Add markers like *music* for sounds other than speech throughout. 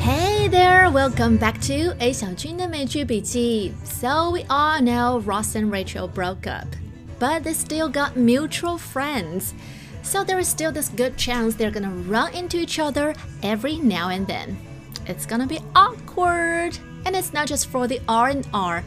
Hey there, welcome back to A 小军的美剧笔记. So we all know Ross and Rachel broke up, but they still got mutual friends. So there is still this good chance they're gonna run into each other every now and then. It's gonna be awkward, and it's not just for the R and R.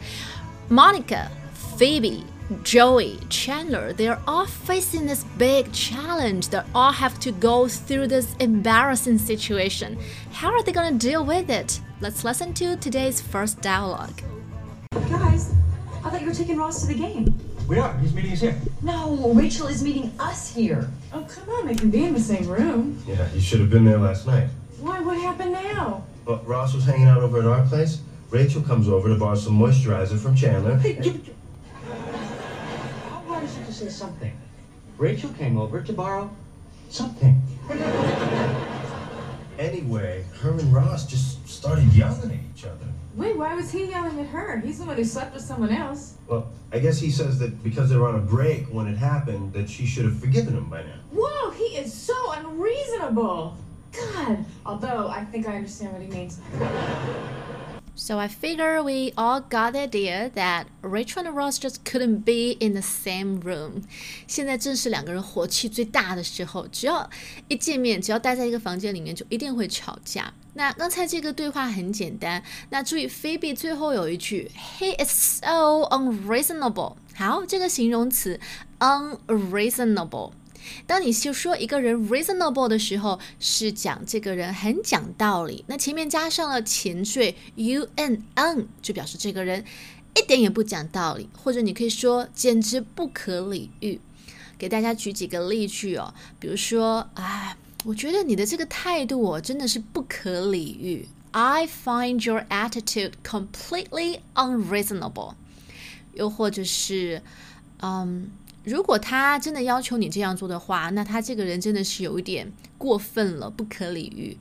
Monica, Phoebe, Joey, Chandler, they're all facing this big challenge. They all have to go through this embarrassing situation. How are they gonna deal with it? Let's listen to today's first dialogue. Guys, I thought you were taking Ross to the game. We are. He's meeting us here. No, Rachel is meeting us here. Oh, come on, they can be in the same room. Yeah, you should have been there last night. Why? What happened now? Well, Ross was hanging out over at our place. Rachel comes over to borrow some moisturizer from Chandler. Hey, you, you- say something? Rachel came over to borrow something. Anyway, her and Ross just started yelling at each other. Wait, why was he yelling at her? He's the one who slept with someone else. Well, I guess he says that because they were on a break when it happened, that she should have forgiven him by now. Whoa, he is so unreasonable. God. Although I think I understand what he means. So I figure we all got the idea that Rachel and Ross just couldn't be in the same room. 现在正是两个人火气最大的时候，只要一见面，只要待在一个房间里面，就一定会吵架。那刚才这个对话很简单，那注意 Phoebe 最后有一句，He is so unreasonable。好，这个形容词 unreasonable。 当你就说一个人 reasonable 的时候，是讲这个人很讲道理。那前面加上了前缀 u n n，就表示这个人一点也不讲道理，或者你可以说简直不可理喻。给大家举几个例句哦，比如说，哎，我觉得你的这个态度哦，真的是不可理喻。I find your attitude completely unreasonable。又或者是，嗯。如果他真的要求你这样做的话，那他这个人真的是有一点过分了，不可理喻。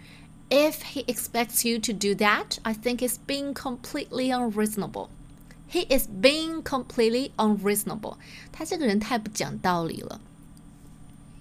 If he expects you to do that, I think it's being completely unreasonable. He is being completely unreasonable. 他这个人太不讲道理了。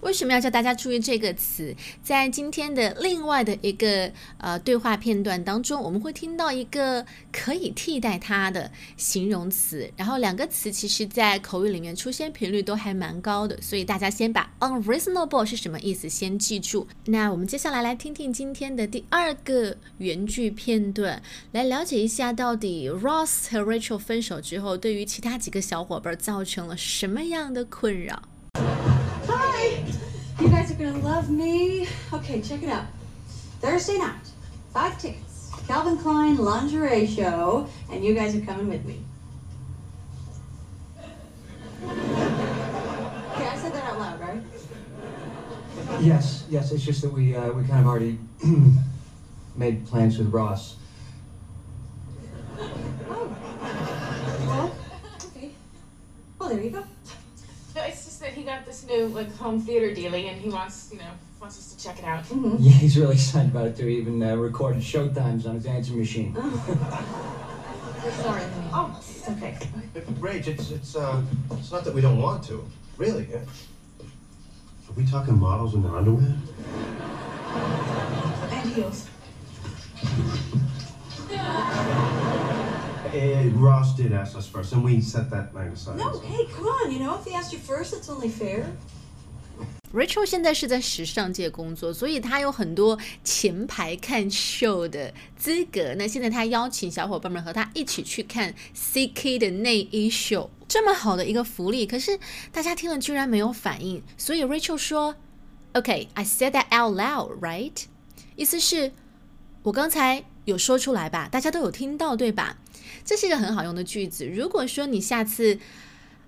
为什么要叫大家注意这个词？在今天的另外的一个呃对话片段当中，我们会听到一个可以替代它的形容词，然后两个词其实在口语里面出现频率都还蛮高的，所以大家先把 unreasonable 是什么意思先记住。那我们接下来来听听今天的第二个原句片段，来了解一下到底 Ross 和 Rachel 分手之后，对于其他几个小伙伴造成了什么样的困扰。Hi! You guys are gonna love me. Okay, check it out. Thursday night, five tickets. Calvin Klein lingerie show, and you guys are coming with me. Okay, I said that out loud, right? Yes, yes. It's just that we uh, we kind of already *clears throat* made plans with Ross. Oh. Well, okay. Well, there you go. Got this new like home theater dealing, and he wants, you know, wants us to check it out. Mm-hmm. Yeah, he's really excited about it too. He even uh, recorded showtimes on his answering machine. *laughs* Sorry, honey. Oh, it's okay. Rach, it's it's uh, it's not that we don't want to. Really? yeah. Are we talking models in their underwear? And heels Eh, Ross did ask us first, and we set that night aside. No, hey, come on. You know, if he asked you first, it's only fair. Rachel 现在是在时尚界工作，所以她有很多前排看秀的资格。那现在她邀请小伙伴们和她一起去看 CK 的内衣秀，这么好的一个福利，可是大家听了居然没有反应。所以 Rachel 说：“Okay, I said that out loud, right？” 意思是，我刚才 有说出来吧，大家都有听到，对吧？这是一个很好用的句子。如果说你下次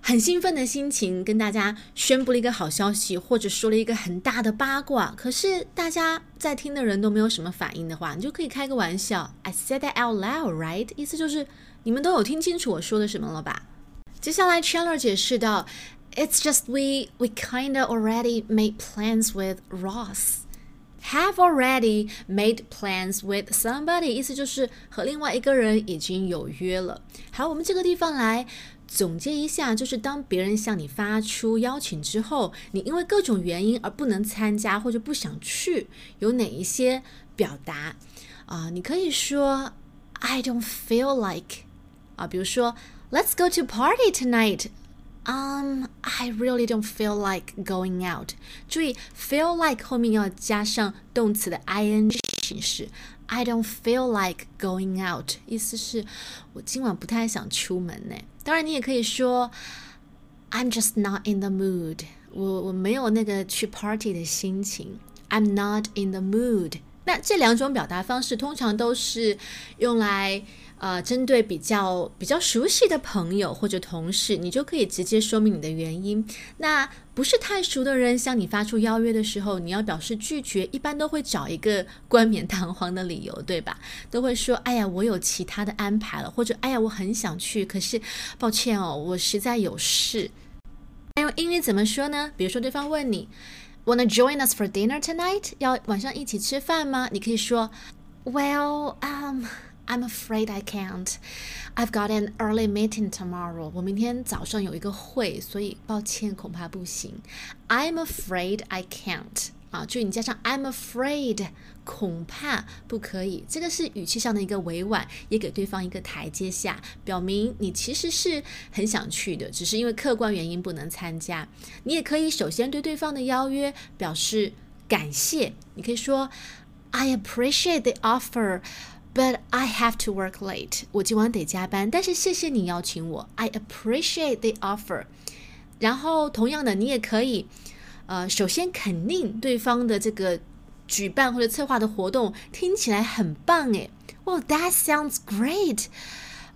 很兴奋的心情跟大家宣布了一个好消息，或者说了一个很大的八卦，可是大家在听的人都没有什么反应的话，你就可以开个玩笑，I said that out loud, right？意思就是你们都有听清楚我说的什么了吧？接下来 Chandler 解释到，It's just we we kinda already made plans with Ross。Have already made plans with somebody，意思就是和另外一个人已经有约了。好，我们这个地方来总结一下，就是当别人向你发出邀请之后，你因为各种原因而不能参加或者不想去，有哪一些表达啊？你可以说 I don't feel like 啊，比如说 Let's go to party tonight。Um, I really don't feel like going out。注意，feel like 后面要加上动词的 ing 形式。I don't feel like going out，意思是我今晚不太想出门呢。当然，你也可以说 I'm just not in the mood，我我没有那个去 party 的心情。I'm not in the mood。那这两种表达方式通常都是用来。呃，针对比较比较熟悉的朋友或者同事，你就可以直接说明你的原因。那不是太熟的人向你发出邀约的时候，你要表示拒绝，一般都会找一个冠冕堂皇的理由，对吧？都会说：“哎呀，我有其他的安排了。”或者：“哎呀，我很想去，可是抱歉哦，我实在有事。”那用英语怎么说呢？比如说，对方问你：“Wanna join us for dinner tonight？” 要晚上一起吃饭吗？你可以说：“Well, um。” I'm afraid I can't. I've got an early meeting tomorrow. 我明天早上有一个会，所以抱歉，恐怕不行。I'm afraid I can't. 啊，注意你加上 I'm afraid，恐怕不可以。这个是语气上的一个委婉，也给对方一个台阶下，表明你其实是很想去的，只是因为客观原因不能参加。你也可以首先对对方的邀约表示感谢，你可以说 I appreciate the offer。But I have to work late. 我今晚得加班，但是谢谢你邀请我。I appreciate the offer. 然后同样的，你也可以，呃，首先肯定对方的这个举办或者策划的活动听起来很棒诶。Well, that sounds great.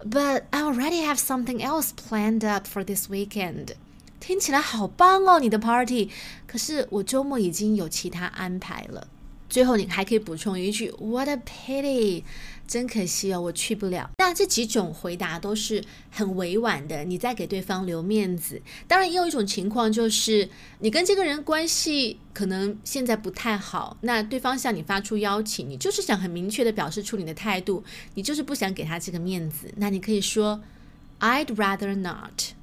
But I already have something else planned up for this weekend. 听起来好棒哦，你的 party。可是我周末已经有其他安排了。最后，你还可以补充一句 "What a pity"，真可惜哦，我去不了。那这几种回答都是很委婉的，你在给对方留面子。当然，也有一种情况就是你跟这个人关系可能现在不太好，那对方向你发出邀请，你就是想很明确的表示出你的态度，你就是不想给他这个面子。那你可以说 "I'd rather not"。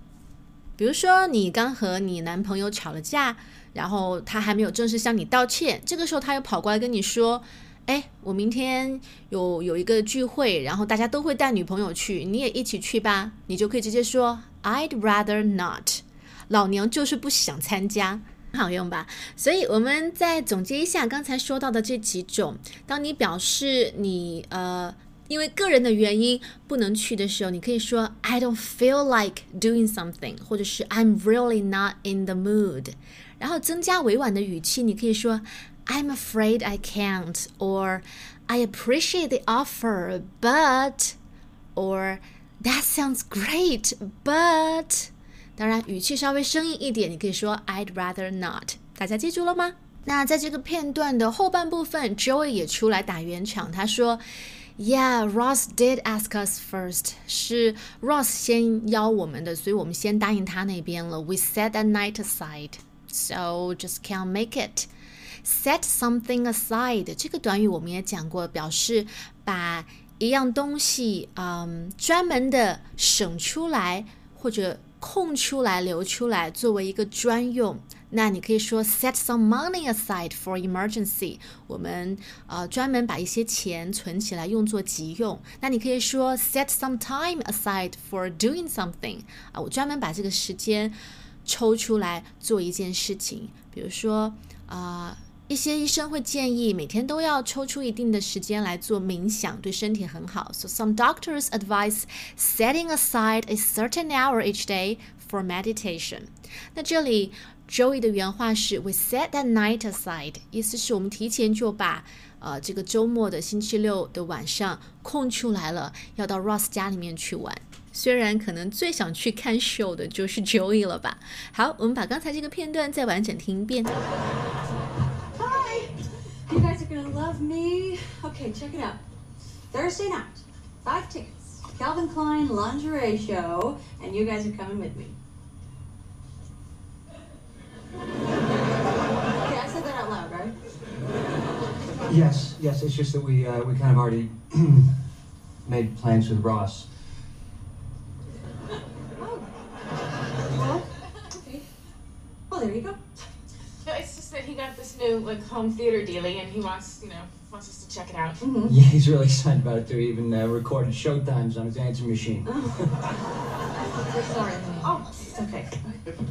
比如说，你刚和你男朋友吵了架。然后他还没有正式向你道歉，这个时候他又跑过来跟你说：“哎，我明天有有一个聚会，然后大家都会带女朋友去，你也一起去吧。”你就可以直接说：“I'd rather not。”老娘就是不想参加，很好用吧？所以我们再总结一下刚才说到的这几种，当你表示你呃因为个人的原因不能去的时候，你可以说 “I don't feel like doing something”，或者是 “I'm really not in the mood”。然后增加委婉的语气，你可以说 "I'm afraid I can't" or "I appreciate the offer, but" or "That sounds great, but" 当然，语气稍微生硬一点，你可以说 "I'd rather not"。大家记住了吗？那在这个片段的后半部分，Joey 也出来打圆场，他说 ："Yeah, Ross did ask us first，是 Ross 先邀我们的，所以我们先答应他那边了。We set that night aside." So just can't make it. Set something aside 这个短语我们也讲过，表示把一样东西，嗯，专门的省出来或者 空出来、留出来，作为一个专用。那你可以说 set some money aside for emergency。我们呃专门把一些钱存起来用作急用。那你可以说 set some time aside for doing something。啊，我专门把这个时间。抽出来做一件事情，比如说，啊，一些医生会建议每天都要抽出一定的时间来做冥想，对身体很好。So some doctors advise setting aside a certain hour each day for meditation。那这里 Joey 的原话是：We set that night aside，意思是我们提前就把呃这个周末的星期六的晚上空出来了，要到 Ross 家里面去玩。虽然可能最想去看 show 的就是 Joey 了吧。好，我们把刚才这个片段再完整听一遍。me. Okay, check it out. Thursday night, five tickets, Calvin Klein lingerie show, and you guys are coming with me. Okay, I said that out loud, right? Yes, yes. It's just that we uh, we kind of already *clears throat* made plans with Ross. Oh. Well, okay. Well, there you go this new like home theater dealie, and he wants, you know, wants us to check it out. Mm-hmm. Yeah, he's really excited about it too. He even uh, recorded showtimes on his answering machine. We're *laughs* sorry. Oh, it's okay.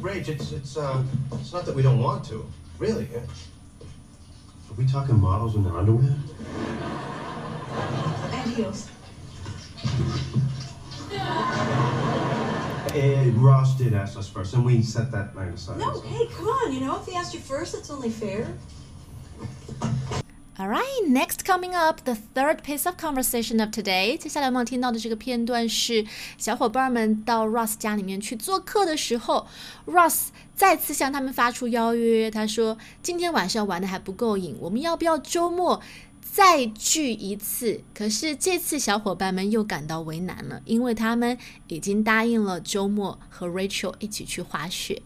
Rach, it's it's uh, it's not that we don't want to. Really. Are we talking models in their underwear? And heels. *laughs* Uh, Ross did ask us first, and we set that night aside. No, so- hey, come on. You know, if he asked you first, it's only fair. All right, next coming up, the third piece of conversation of today。接下来我们要听到的这个片段是小伙伴们到 Ross 家里面去做客的时候，Ross 再次向他们发出邀约。他说：“今天晚上玩的还不够瘾，我们要不要周末 再聚一次？”可是这次小伙伴们又感到为难了，因为他们已经答应了周末和 Rachel 一起去滑雪。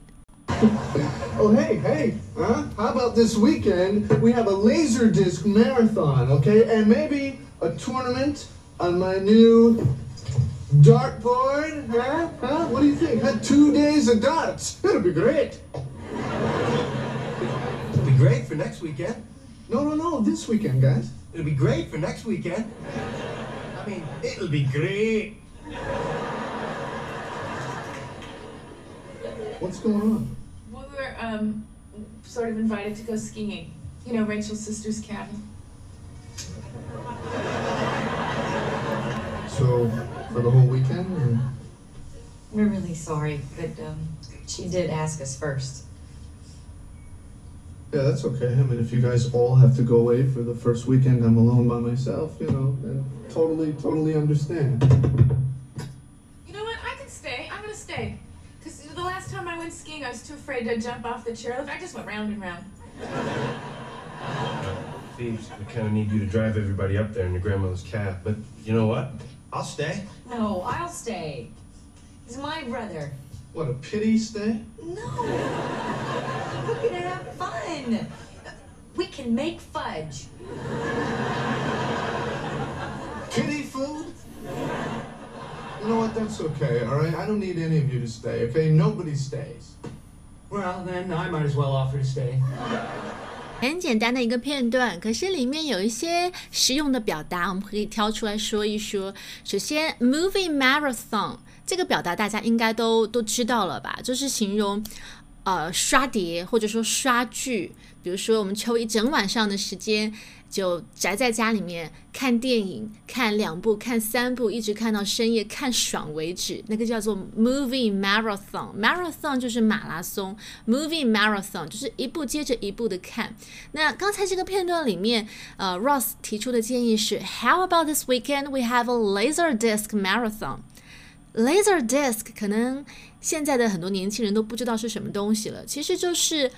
Oh, hey, hey, huh? How about this weekend we have a laser disc marathon, okay? And maybe a tournament on my new dartboard, huh? Huh? What do you think? Had two days of darts. It'll be great. It'll be great for next weekend. No, no, no, this weekend, guys. It'll be great for next weekend. I mean, it'll be great. What's going on? We were um sort of invited to go skiing. You know, Rachel's sister's cabin. So, for the whole weekend? or- We're really sorry, but um, she did ask us first. Yeah, that's okay. I mean, if you guys all have to go away for the first weekend, I'm alone by myself, you know, then totally, totally understand. You know what? I can stay. I'm gonna stay. Cause the last time I went skiing, I was too afraid to jump off the chairlift. I just went round and round. Thieves, we kind of need you to drive everybody up there in your grandmother's cab. But you know what? I'll stay. No, I'll stay. He's my brother. What, a pity stay? No We're gonna have fun. We can make fudge. Kitty food? You know what? That's okay, all right? I don't need any of you to stay, okay? Nobody stays. Well, then I might as well offer to stay. 很简单的一个片段，可是里面有一些实用的表达，我们可以挑出来说一说。首先，movie marathon 这个表达大家应该都都知道了吧？就是形容 呃刷碟或者说刷剧，比如说我们抽一整晚上的时间。就宅在家里面看电影，看两部、看三部，一直看到深夜，看爽为止。那个叫做 movie marathon。marathon 就是马拉松，movie marathon 就是一部接着一部的看。那刚才这个片段里面，呃，Ross 提出的建议是，How about this weekend we have a laser disc marathon？Laser disc 可能现在的很多年轻人都不知道是什么东西了，其实就是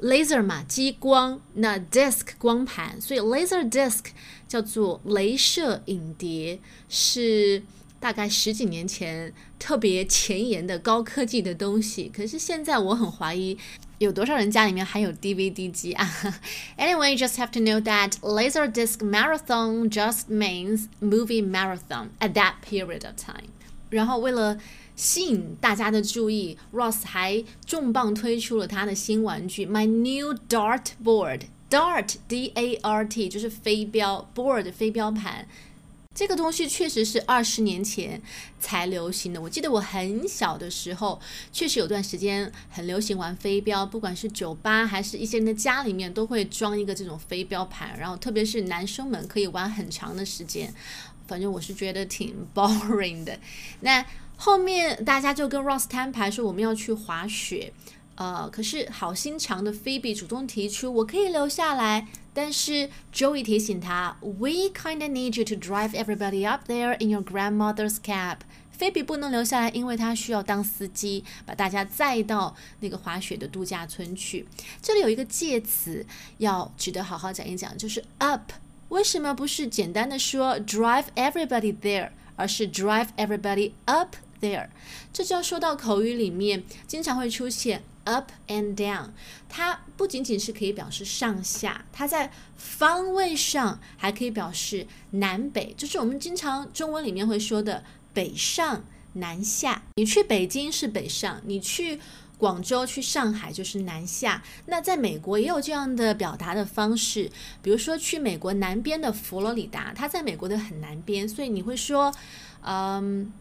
laser 嘛，激光，那 disc 光盘，所以 laser disc 叫做镭射影碟，是大概十几年前特别前沿的高科技的东西。可是现在我很怀疑。有多少人家里面还有 DVD 机啊？Anyway, just have to know that laser disc marathon just means movie marathon at that period of time. 然后为了吸引大家的注意，Ross 还重磅推出了他的新玩具 My New Dart Board。Dart D A R T 就是飞镖，board 飞镖盘。这个东西确实是二十年前才流行的。我记得我很小的时候，确实有段时间很流行玩飞镖，不管是酒吧还是一些人的家里面都会装一个这种飞镖盘，然后特别是男生们可以玩很长的时间。反正我是觉得挺 *laughs* boring 的。那后面大家就跟 Ross 摊牌说我们要去滑雪，呃，可是好心肠的 Phoebe 主动提出我可以留下来，但是 Joey 提醒他，We kinda need you to drive everybody up there in your grandmother's cab。菲比不能留下来，因为他需要当司机，把大家载到那个滑雪的度假村去。这里有一个介词要值得好好讲一讲，就是 up。为什么不是简单的说 drive everybody there，而是 drive everybody up there？这就要说到口语里面经常会出现 up and down，它不仅仅是可以表示上下，它在方位上还可以表示南北，就是我们经常中文里面会说的北上南下。你去北京是北上，你去广州去上海就是南下。那在美国也有这样的表达的方式，比如说去美国南边的佛罗里达，它在美国的很南边，所以你会说，嗯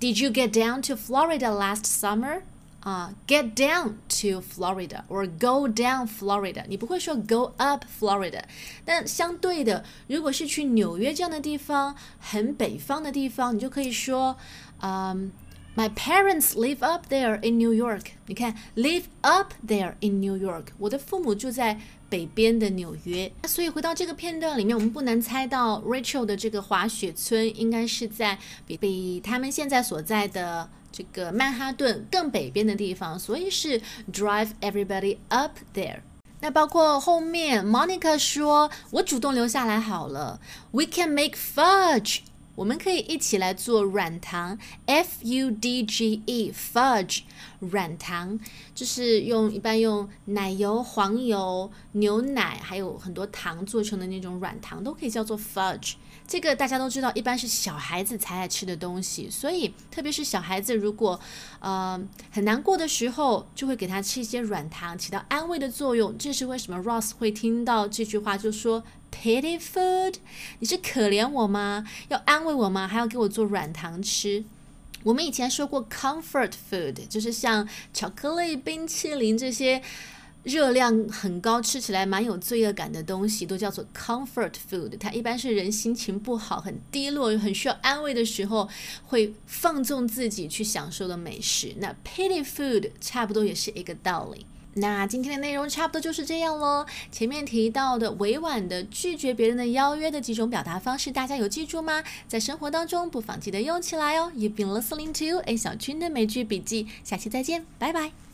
，Did you get down to Florida last summer？啊、，Get down to Florida or go down Florida，你不会说 go up Florida。但相对的，如果是去纽约这样的地方，很北方的地方，你就可以说，嗯、My parents live up there in New York。你看，live up there in New York，我的父母住在北边的纽约。那所以回到这个片段里面，我们不难猜到 Rachel 的这个滑雪村应该是在比比他们现在所在的。这个曼哈顿更北边的地方，所以是 drive everybody up there。那包括后面 Monica 说：“我主动留下来好了。”We can make fudge，我们可以一起来做软糖，f u d g e fudge，软糖就是用一般用奶油、黄油、牛奶还有很多糖做成的那种软糖，都可以叫做 fudge。这个大家都知道，一般是小孩子才爱吃的东西，所以特别是小孩子如果呃很难过的时候，就会给他吃一些软糖，起到安慰的作用。这是为什么 Ross 会听到这句话就说 “pity food”，你是可怜我吗？要安慰我吗？还要给我做软糖吃？我们以前说过 “comfort food”，就是像巧克力、冰淇淋这些。热量很高，吃起来蛮有罪恶感的东西，都叫做 comfort food。它一般是人心情不好、很低落、很需要安慰的时候，会放纵自己去享受的美食。那 pity food 差不多也是一个道理。那今天的内容差不多就是这样喽。前面提到的委婉的拒绝别人的邀约的几种表达方式，大家有记住吗？在生活当中不妨记得用起来哦。You've been listening to A 小军的美剧笔记，下期再见，拜拜。